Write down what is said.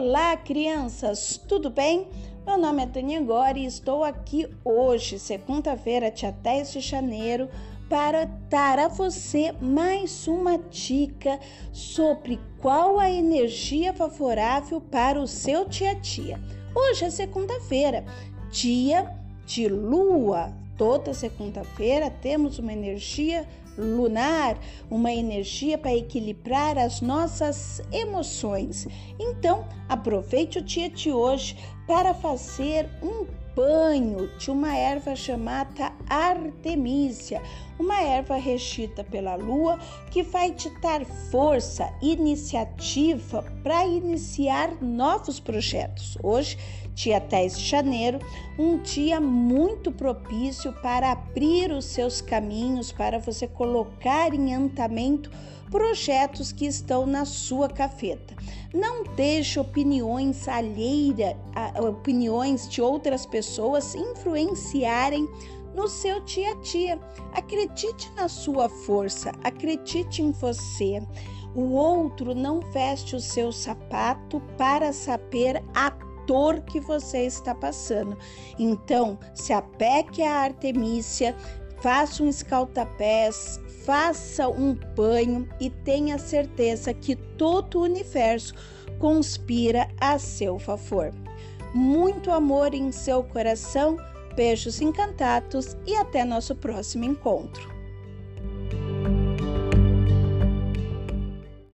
Olá, crianças, tudo bem? Meu nome é Tânia Gori e estou aqui hoje, segunda-feira, dia 10 de janeiro, para dar a você mais uma dica sobre qual a energia favorável para o seu dia a dia. Hoje é segunda-feira, dia de lua. Toda segunda-feira temos uma energia lunar, uma energia para equilibrar as nossas emoções. Então, aproveite o dia de hoje para fazer um banho de uma erva chamada Artemisia, uma erva regida pela lua que vai te dar força, iniciativa para iniciar novos projetos. Hoje, dia 10 de janeiro, um dia muito propício para abrir os seus caminhos, para você colocar em andamento projetos que estão na sua cafeta. Não deixe opiniões alheiras, opiniões de outras pessoas influenciarem no seu dia a dia. Acredite na sua força, acredite em você. O outro não veste o seu sapato para saber a dor que você está passando. Então, se apegue à Artemícia, faça um escalta-pés, faça um banho e tenha certeza que todo o universo conspira a seu favor. Muito amor em seu coração, beijos encantados e até nosso próximo encontro.